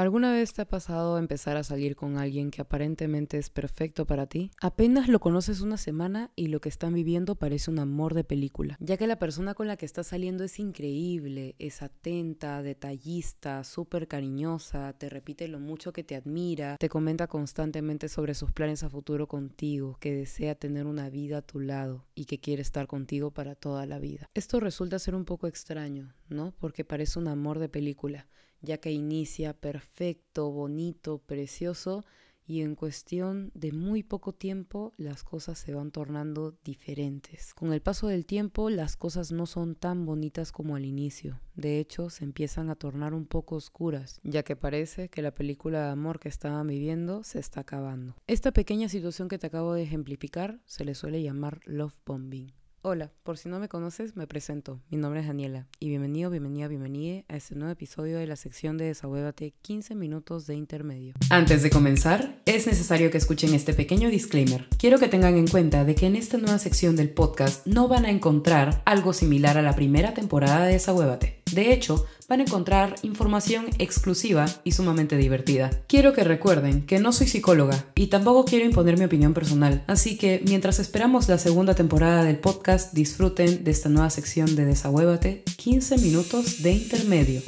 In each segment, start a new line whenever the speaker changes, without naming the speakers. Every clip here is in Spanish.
¿Alguna vez te ha pasado empezar a salir con alguien que aparentemente es perfecto para ti? Apenas lo conoces una semana y lo que están viviendo parece un amor de película, ya que la persona con la que estás saliendo es increíble, es atenta, detallista, súper cariñosa, te repite lo mucho que te admira, te comenta constantemente sobre sus planes a futuro contigo, que desea tener una vida a tu lado y que quiere estar contigo para toda la vida. Esto resulta ser un poco extraño, ¿no? Porque parece un amor de película ya que inicia perfecto, bonito, precioso y en cuestión de muy poco tiempo las cosas se van tornando diferentes. Con el paso del tiempo las cosas no son tan bonitas como al inicio, de hecho se empiezan a tornar un poco oscuras, ya que parece que la película de amor que estaban viviendo se está acabando. Esta pequeña situación que te acabo de ejemplificar se le suele llamar love bombing. Hola, por si no me conoces, me presento. Mi nombre es Daniela y bienvenido, bienvenida, bienvenida a este nuevo episodio de la sección de Desahuévate 15 minutos de intermedio. Antes de comenzar, es necesario que escuchen este pequeño disclaimer. Quiero que tengan en cuenta de que en esta nueva sección del podcast no van a encontrar algo similar a la primera temporada de Desahuévate. De hecho, van a encontrar información exclusiva y sumamente divertida. Quiero que recuerden que no soy psicóloga y tampoco quiero imponer mi opinión personal, así que mientras esperamos la segunda temporada del podcast, disfruten de esta nueva sección de Desahuévate, 15 minutos de intermedio.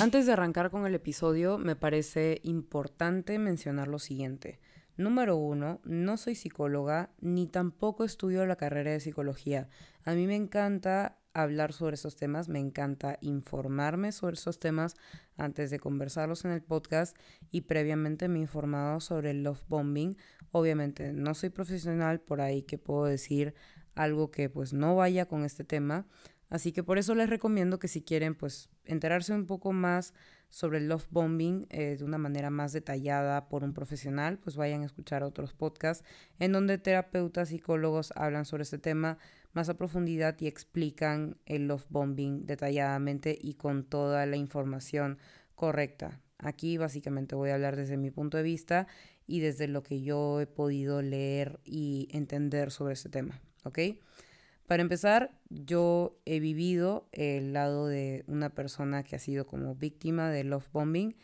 Antes de arrancar con el episodio, me parece importante mencionar lo siguiente. Número uno, no soy psicóloga ni tampoco estudio la carrera de psicología. A mí me encanta hablar sobre esos temas, me encanta informarme sobre esos temas antes de conversarlos en el podcast y previamente me he informado sobre el love bombing. Obviamente no soy profesional por ahí que puedo decir algo que pues no vaya con este tema, así que por eso les recomiendo que si quieren pues enterarse un poco más sobre el love bombing eh, de una manera más detallada por un profesional, pues vayan a escuchar otros podcasts en donde terapeutas, psicólogos hablan sobre este tema más a profundidad y explican el love bombing detalladamente y con toda la información correcta. Aquí básicamente voy a hablar desde mi punto de vista y desde lo que yo he podido leer y entender sobre este tema, ¿ok? Para empezar, yo he vivido el lado de una persona que ha sido como víctima de love bombing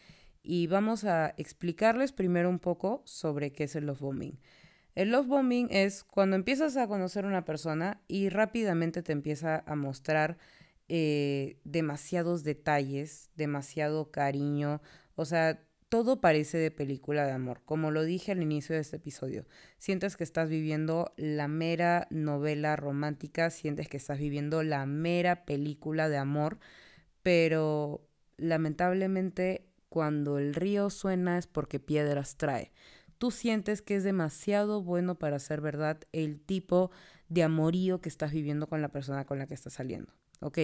y vamos a explicarles primero un poco sobre qué es el love bombing. El love bombing es cuando empiezas a conocer a una persona y rápidamente te empieza a mostrar eh, demasiados detalles, demasiado cariño, o sea, todo parece de película de amor. Como lo dije al inicio de este episodio, sientes que estás viviendo la mera novela romántica, sientes que estás viviendo la mera película de amor, pero lamentablemente cuando el río suena es porque piedras trae tú sientes que es demasiado bueno para ser verdad el tipo de amorío que estás viviendo con la persona con la que estás saliendo. ¿Ok?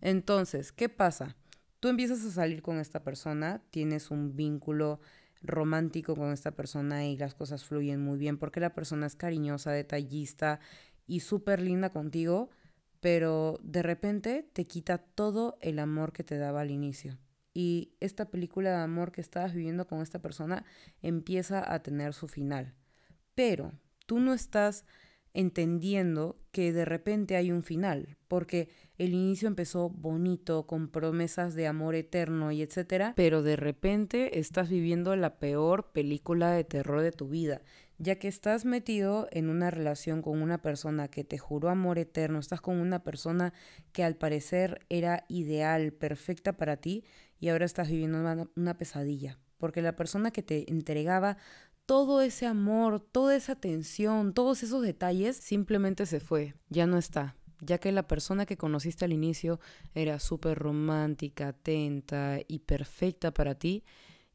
Entonces, ¿qué pasa? Tú empiezas a salir con esta persona, tienes un vínculo romántico con esta persona y las cosas fluyen muy bien porque la persona es cariñosa, detallista y súper linda contigo, pero de repente te quita todo el amor que te daba al inicio y esta película de amor que estabas viviendo con esta persona empieza a tener su final. Pero tú no estás entendiendo que de repente hay un final, porque el inicio empezó bonito, con promesas de amor eterno y etcétera, pero de repente estás viviendo la peor película de terror de tu vida, ya que estás metido en una relación con una persona que te juró amor eterno, estás con una persona que al parecer era ideal, perfecta para ti, y ahora estás viviendo una, pesadilla, porque la persona que te entregaba todo ese amor, toda esa atención, todos esos detalles, simplemente se fue, ya no está, ya que la persona que conociste al inicio era súper romántica, atenta y perfecta para ti,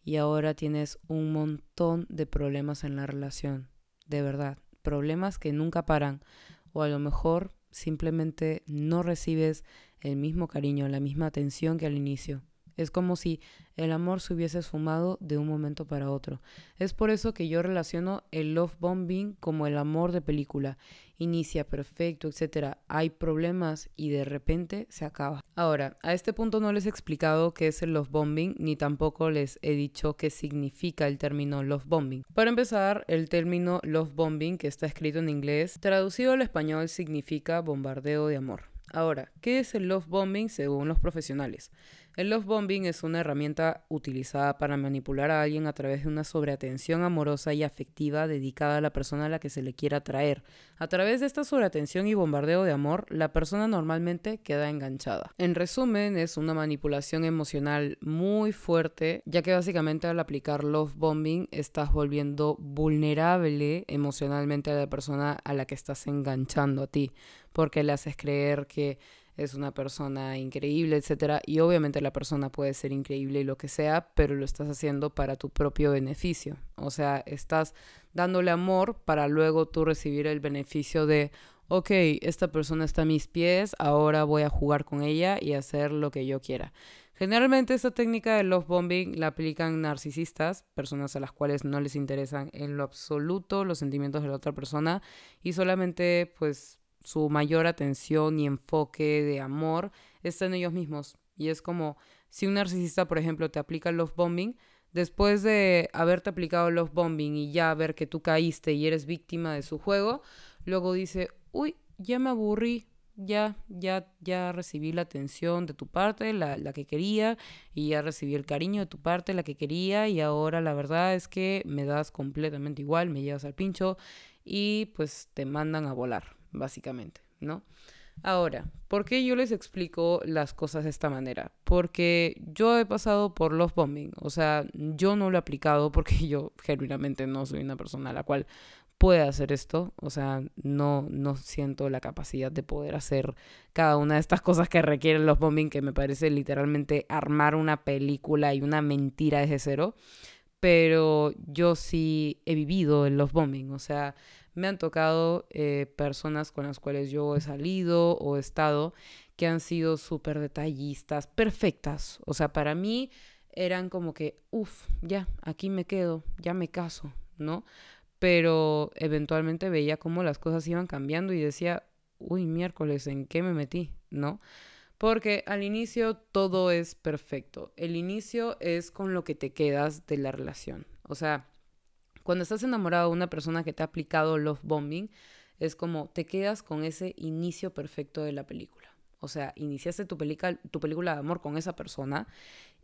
y ahora tienes un montón de problemas en la relación, de verdad, problemas que nunca paran, o a lo mejor simplemente no recibes el mismo cariño, la misma atención que al inicio. Es como si el amor se hubiese esfumado de un momento para otro. Es por eso que yo relaciono el love bombing como el amor de película. Inicia perfecto, etc. Hay problemas y de repente se acaba. Ahora, a este punto no les he explicado qué es el love bombing ni tampoco les he dicho qué significa el término love bombing. Para empezar, el término love bombing, que está escrito en inglés, traducido al español significa bombardeo de amor. Ahora, ¿qué es el love bombing según los profesionales? El love bombing es una herramienta utilizada para manipular a alguien a través de una sobreatención amorosa y afectiva dedicada a la persona a la que se le quiera atraer. A través de esta sobreatención y bombardeo de amor, la persona normalmente queda enganchada. En resumen, es una manipulación emocional muy fuerte, ya que básicamente al aplicar love bombing estás volviendo vulnerable emocionalmente a la persona a la que estás enganchando a ti, porque le haces creer que es una persona increíble, etcétera, y obviamente la persona puede ser increíble y lo que sea, pero lo estás haciendo para tu propio beneficio. O sea, estás dándole amor para luego tú recibir el beneficio de, ok, esta persona está a mis pies, ahora voy a jugar con ella y hacer lo que yo quiera. Generalmente esta técnica de love bombing la aplican narcisistas, personas a las cuales no les interesan en lo absoluto los sentimientos de la otra persona y solamente pues su mayor atención y enfoque de amor está en ellos mismos. Y es como si un narcisista, por ejemplo, te aplica el love bombing, después de haberte aplicado el love bombing y ya ver que tú caíste y eres víctima de su juego, luego dice, uy, ya me aburrí, ya, ya, ya recibí la atención de tu parte, la, la, que quería, y ya recibí el cariño de tu parte, la que quería, y ahora la verdad es que me das completamente igual, me llevas al pincho y pues te mandan a volar básicamente, ¿no? Ahora, ¿por qué yo les explico las cosas de esta manera? Porque yo he pasado por love bombing, o sea, yo no lo he aplicado porque yo genuinamente no soy una persona a la cual pueda hacer esto, o sea, no, no siento la capacidad de poder hacer cada una de estas cosas que requieren los bombing, que me parece literalmente armar una película y una mentira desde cero, pero yo sí he vivido en los bombing, o sea, me han tocado eh, personas con las cuales yo he salido o he estado que han sido súper detallistas, perfectas. O sea, para mí eran como que, uff, ya, aquí me quedo, ya me caso, ¿no? Pero eventualmente veía cómo las cosas iban cambiando y decía, uy, miércoles, ¿en qué me metí? ¿No? Porque al inicio todo es perfecto. El inicio es con lo que te quedas de la relación. O sea, cuando estás enamorado de una persona que te ha aplicado love bombing, es como te quedas con ese inicio perfecto de la película. O sea, iniciaste tu, tu película de amor con esa persona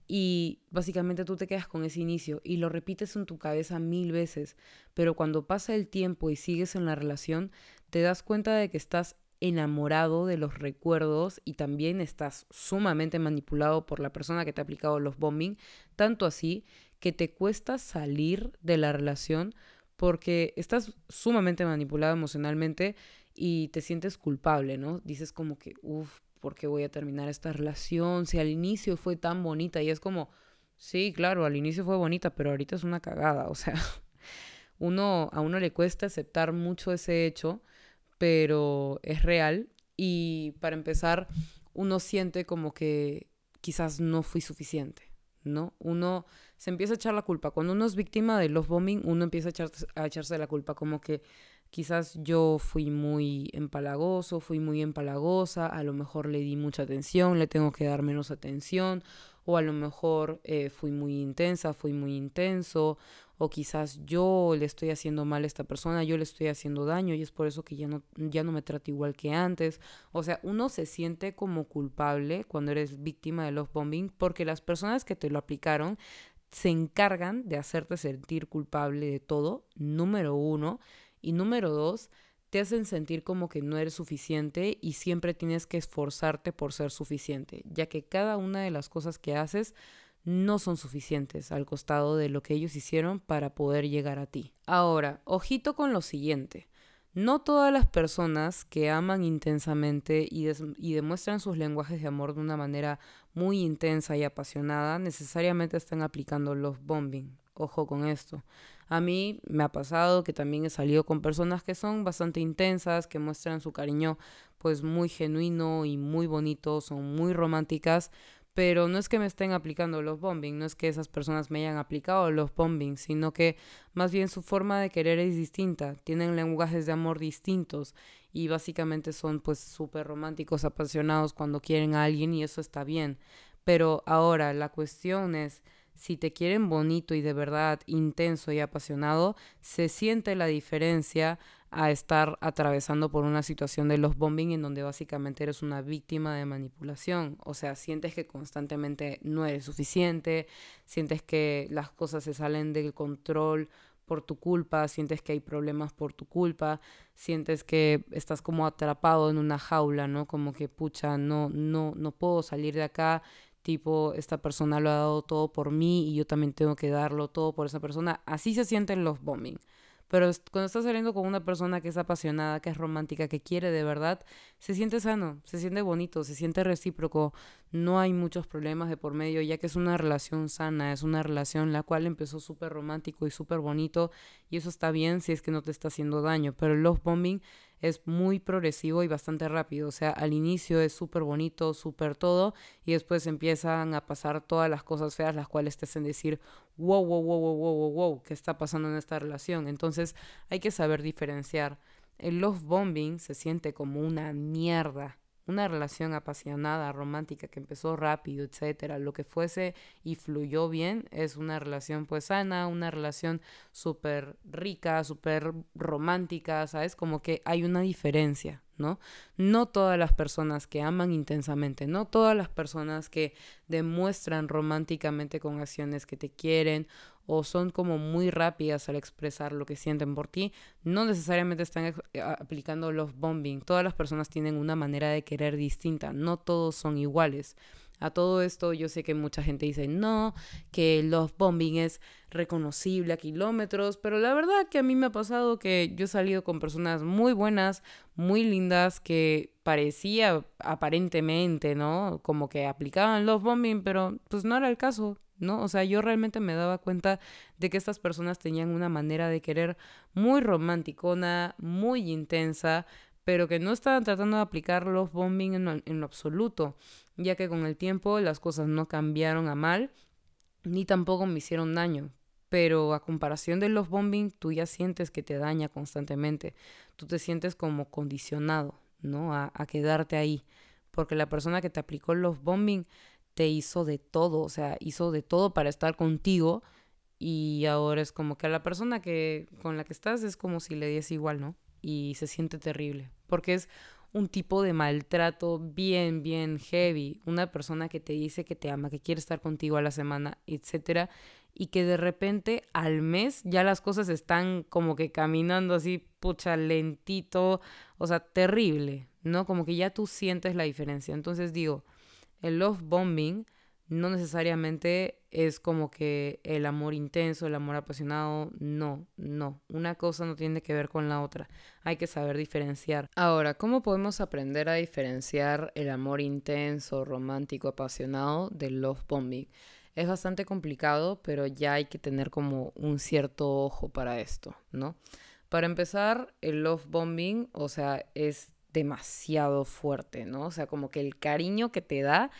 y básicamente tú te quedas con ese inicio y lo repites en tu cabeza mil veces, pero cuando pasa el tiempo y sigues en la relación, te das cuenta de que estás enamorado de los recuerdos y también estás sumamente manipulado por la persona que te ha aplicado los bombing, tanto así que te cuesta salir de la relación porque estás sumamente manipulado emocionalmente y te sientes culpable, ¿no? Dices como que, uff, ¿por qué voy a terminar esta relación? Si al inicio fue tan bonita y es como, sí, claro, al inicio fue bonita, pero ahorita es una cagada, o sea, uno, a uno le cuesta aceptar mucho ese hecho, pero es real y para empezar, uno siente como que quizás no fui suficiente, ¿no? Uno se empieza a echar la culpa. Cuando uno es víctima de love bombing, uno empieza a, echarse, a echarse la culpa, como que quizás yo fui muy empalagoso, fui muy empalagosa, a lo mejor le di mucha atención, le tengo que dar menos atención, o a lo mejor eh, fui muy intensa, fui muy intenso, o quizás yo le estoy haciendo mal a esta persona, yo le estoy haciendo daño y es por eso que ya no, ya no me trata igual que antes. O sea, uno se siente como culpable cuando eres víctima de love bombing porque las personas que te lo aplicaron se encargan de hacerte sentir culpable de todo, número uno. Y número dos, te hacen sentir como que no eres suficiente y siempre tienes que esforzarte por ser suficiente, ya que cada una de las cosas que haces no son suficientes al costado de lo que ellos hicieron para poder llegar a ti. Ahora, ojito con lo siguiente. No todas las personas que aman intensamente y, demuestran sus lenguajes de amor de una manera muy intensa y apasionada necesariamente están aplicando los bombing. Ojo con esto. A mí me ha pasado que también he salido con personas que son bastante intensas, que muestran su cariño pues muy genuino y muy bonito, son muy románticas, pero no es que me estén aplicando los bombing, no es que esas personas me hayan aplicado los bombing, sino que más bien su forma de querer es distinta, tienen lenguajes de amor distintos y básicamente son pues súper románticos, apasionados cuando quieren a alguien y eso está bien. Pero ahora la cuestión es, si te quieren bonito y de verdad intenso y apasionado, se siente la diferencia a estar atravesando por una situación de los bombing en donde básicamente eres una víctima de manipulación. O sea, sientes que constantemente no eres suficiente, sientes que las cosas se salen del control por tu culpa, sientes que hay problemas por tu culpa, sientes que estás como atrapado en una jaula, ¿no? Como que pucha, no no no puedo salir de acá, tipo esta persona lo ha dado todo por mí y yo también tengo que darlo todo por esa persona. Así se sienten los bombing. Pero cuando estás saliendo con una persona que es apasionada, que es romántica, que quiere de verdad, se siente sano, se siente bonito, se siente recíproco, no hay muchos problemas de por medio, ya que es una relación sana, es una relación la cual empezó súper romántico y súper bonito, y eso está bien si es que no te está haciendo daño, pero el love bombing es muy progresivo y bastante rápido. O sea, al inicio es súper bonito, súper todo, y después empiezan a pasar todas las cosas feas, las cuales te hacen decir, wow, wow, wow, wow, wow, wow, wow, ¿qué está pasando en esta relación? Entonces hay que saber diferenciar. El love bombing se siente como una mierda una relación apasionada, romántica, que empezó rápido, etcétera, lo que fuese y fluyó bien, es una relación pues sana, una relación súper rica, súper romántica, ¿sabes? Como que hay una diferencia, ¿no? No todas las personas que aman intensamente, no todas las personas que demuestran románticamente con acciones que te quieren o son como muy rápidas al expresar lo que sienten por ti, no necesariamente están eh, aplicando los bombing. Todas las personas tienen una manera de querer distinta, no todos son iguales. A todo esto yo sé que mucha gente dice no, que love bombing es reconocible a kilómetros, pero la verdad que a mí me ha pasado que yo he salido con personas muy buenas, muy lindas, que parecía aparentemente, ¿no? Como que aplicaban love bombing, pero pues no era el caso. ¿No? O sea, yo realmente me daba cuenta de que estas personas tenían una manera de querer muy romanticona, muy intensa, pero que no estaban tratando de aplicar los bombing en, en lo absoluto, ya que con el tiempo las cosas no cambiaron a mal, ni tampoco me hicieron daño. Pero a comparación de los bombing, tú ya sientes que te daña constantemente. Tú te sientes como condicionado, ¿no? A, a quedarte ahí. Porque la persona que te aplicó los bombing te hizo de todo, o sea, hizo de todo para estar contigo y ahora es como que a la persona que con la que estás es como si le diese igual, ¿no? Y se siente terrible, porque es un tipo de maltrato bien, bien heavy, una persona que te dice que te ama, que quiere estar contigo a la semana, etcétera, y que de repente al mes ya las cosas están como que caminando así, pucha, lentito, o sea, terrible, ¿no? Como que ya tú sientes la diferencia. Entonces digo, el love bombing no necesariamente es como que el amor intenso, el amor apasionado, no, no. Una cosa no tiene que ver con la otra. Hay que saber diferenciar. Ahora, ¿cómo podemos aprender a diferenciar el amor intenso, romántico, apasionado del love bombing? Es bastante complicado, pero ya hay que tener como un cierto ojo para esto, ¿no? Para empezar, el love bombing, o sea, es demasiado fuerte, ¿no? O sea, como que el cariño que te da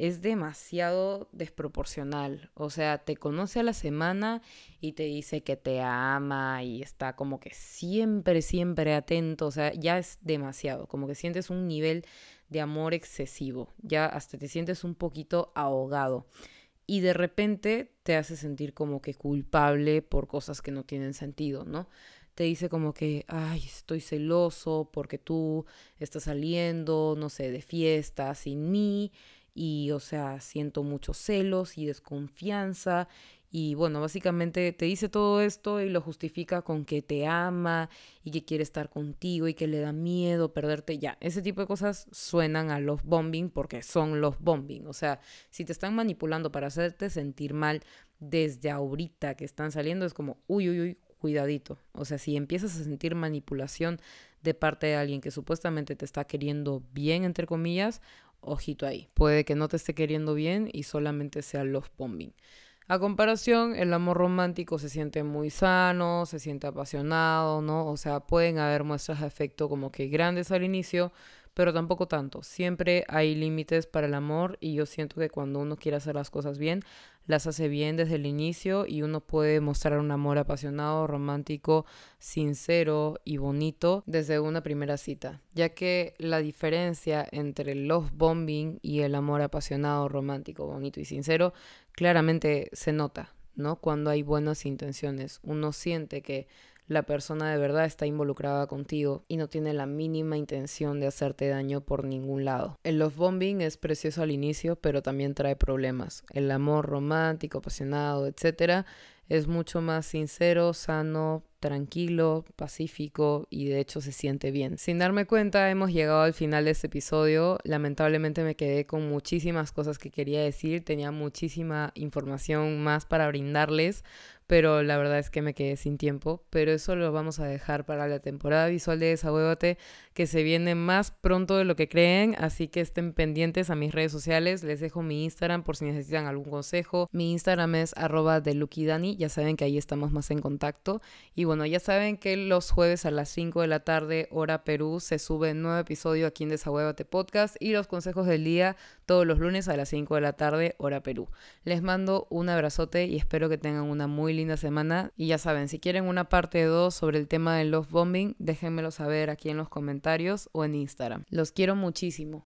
es demasiado desproporcional. O sea, te conoce a la semana y te dice que te ama y está como que siempre, siempre atento. O sea, ya es demasiado. Como que sientes un nivel de amor excesivo. Ya hasta te sientes un poquito ahogado. Y de repente te hace sentir como que culpable por cosas que no tienen sentido, ¿no? Te dice como que, ay, estoy celoso porque tú estás saliendo, no sé, de fiesta sin mí y, o sea, siento muchos celos y desconfianza. Y bueno, básicamente te dice todo esto y lo justifica con que te ama y que quiere estar contigo y que le da miedo perderte. Ya, ese tipo de cosas suenan a love bombing porque son love bombing. O sea, si te están manipulando para hacerte sentir mal desde ahorita que están saliendo, es como, uy, uy, uy, cuidadito. O sea, si empiezas a sentir manipulación de parte de alguien que supuestamente te está queriendo bien, entre comillas, ojito ahí. Puede que no te esté queriendo bien y solamente sea love bombing. A comparación, el amor romántico se siente muy sano, se siente apasionado, ¿no? O sea, pueden haber muestras de afecto como que grandes al inicio, pero tampoco tanto. Siempre hay límites para el amor y yo siento que cuando uno quiere hacer las cosas bien, las hace bien desde el inicio y uno puede mostrar un amor apasionado, romántico, sincero y bonito desde una primera cita, ya que la diferencia entre el love bombing y el amor apasionado, romántico, bonito y sincero claramente se nota, ¿no? Cuando hay buenas intenciones, uno siente que la persona de verdad está involucrada contigo y no tiene la mínima intención de hacerte daño por ningún lado. El love bombing es precioso al inicio, pero también trae problemas. El amor romántico, apasionado, etcétera, es mucho más sincero, sano, tranquilo, pacífico y de hecho se siente bien. Sin darme cuenta, hemos llegado al final de este episodio. Lamentablemente me quedé con muchísimas cosas que quería decir, tenía muchísima información más para brindarles, pero la verdad es que me quedé sin tiempo. Pero eso lo vamos a dejar para la temporada visual de Desahuévate, que se viene más pronto de lo que creen, así que estén pendientes a mis redes sociales. Les dejo mi Instagram por si necesitan algún consejo. Mi Instagram es arroba ya saben que ahí estamos más en contacto. Y bueno, ya saben que los jueves a las 5 de la tarde, hora Perú, se sube un nuevo episodio aquí en Desahuévate Podcast y los consejos del día todos los lunes a las 5 de la tarde, hora Perú. Les mando un abrazote y espero que tengan una muy linda semana. Y ya saben, si quieren una parte 2 sobre el tema del love bombing, déjenmelo saber aquí en los comentarios o en Instagram. Los quiero muchísimo.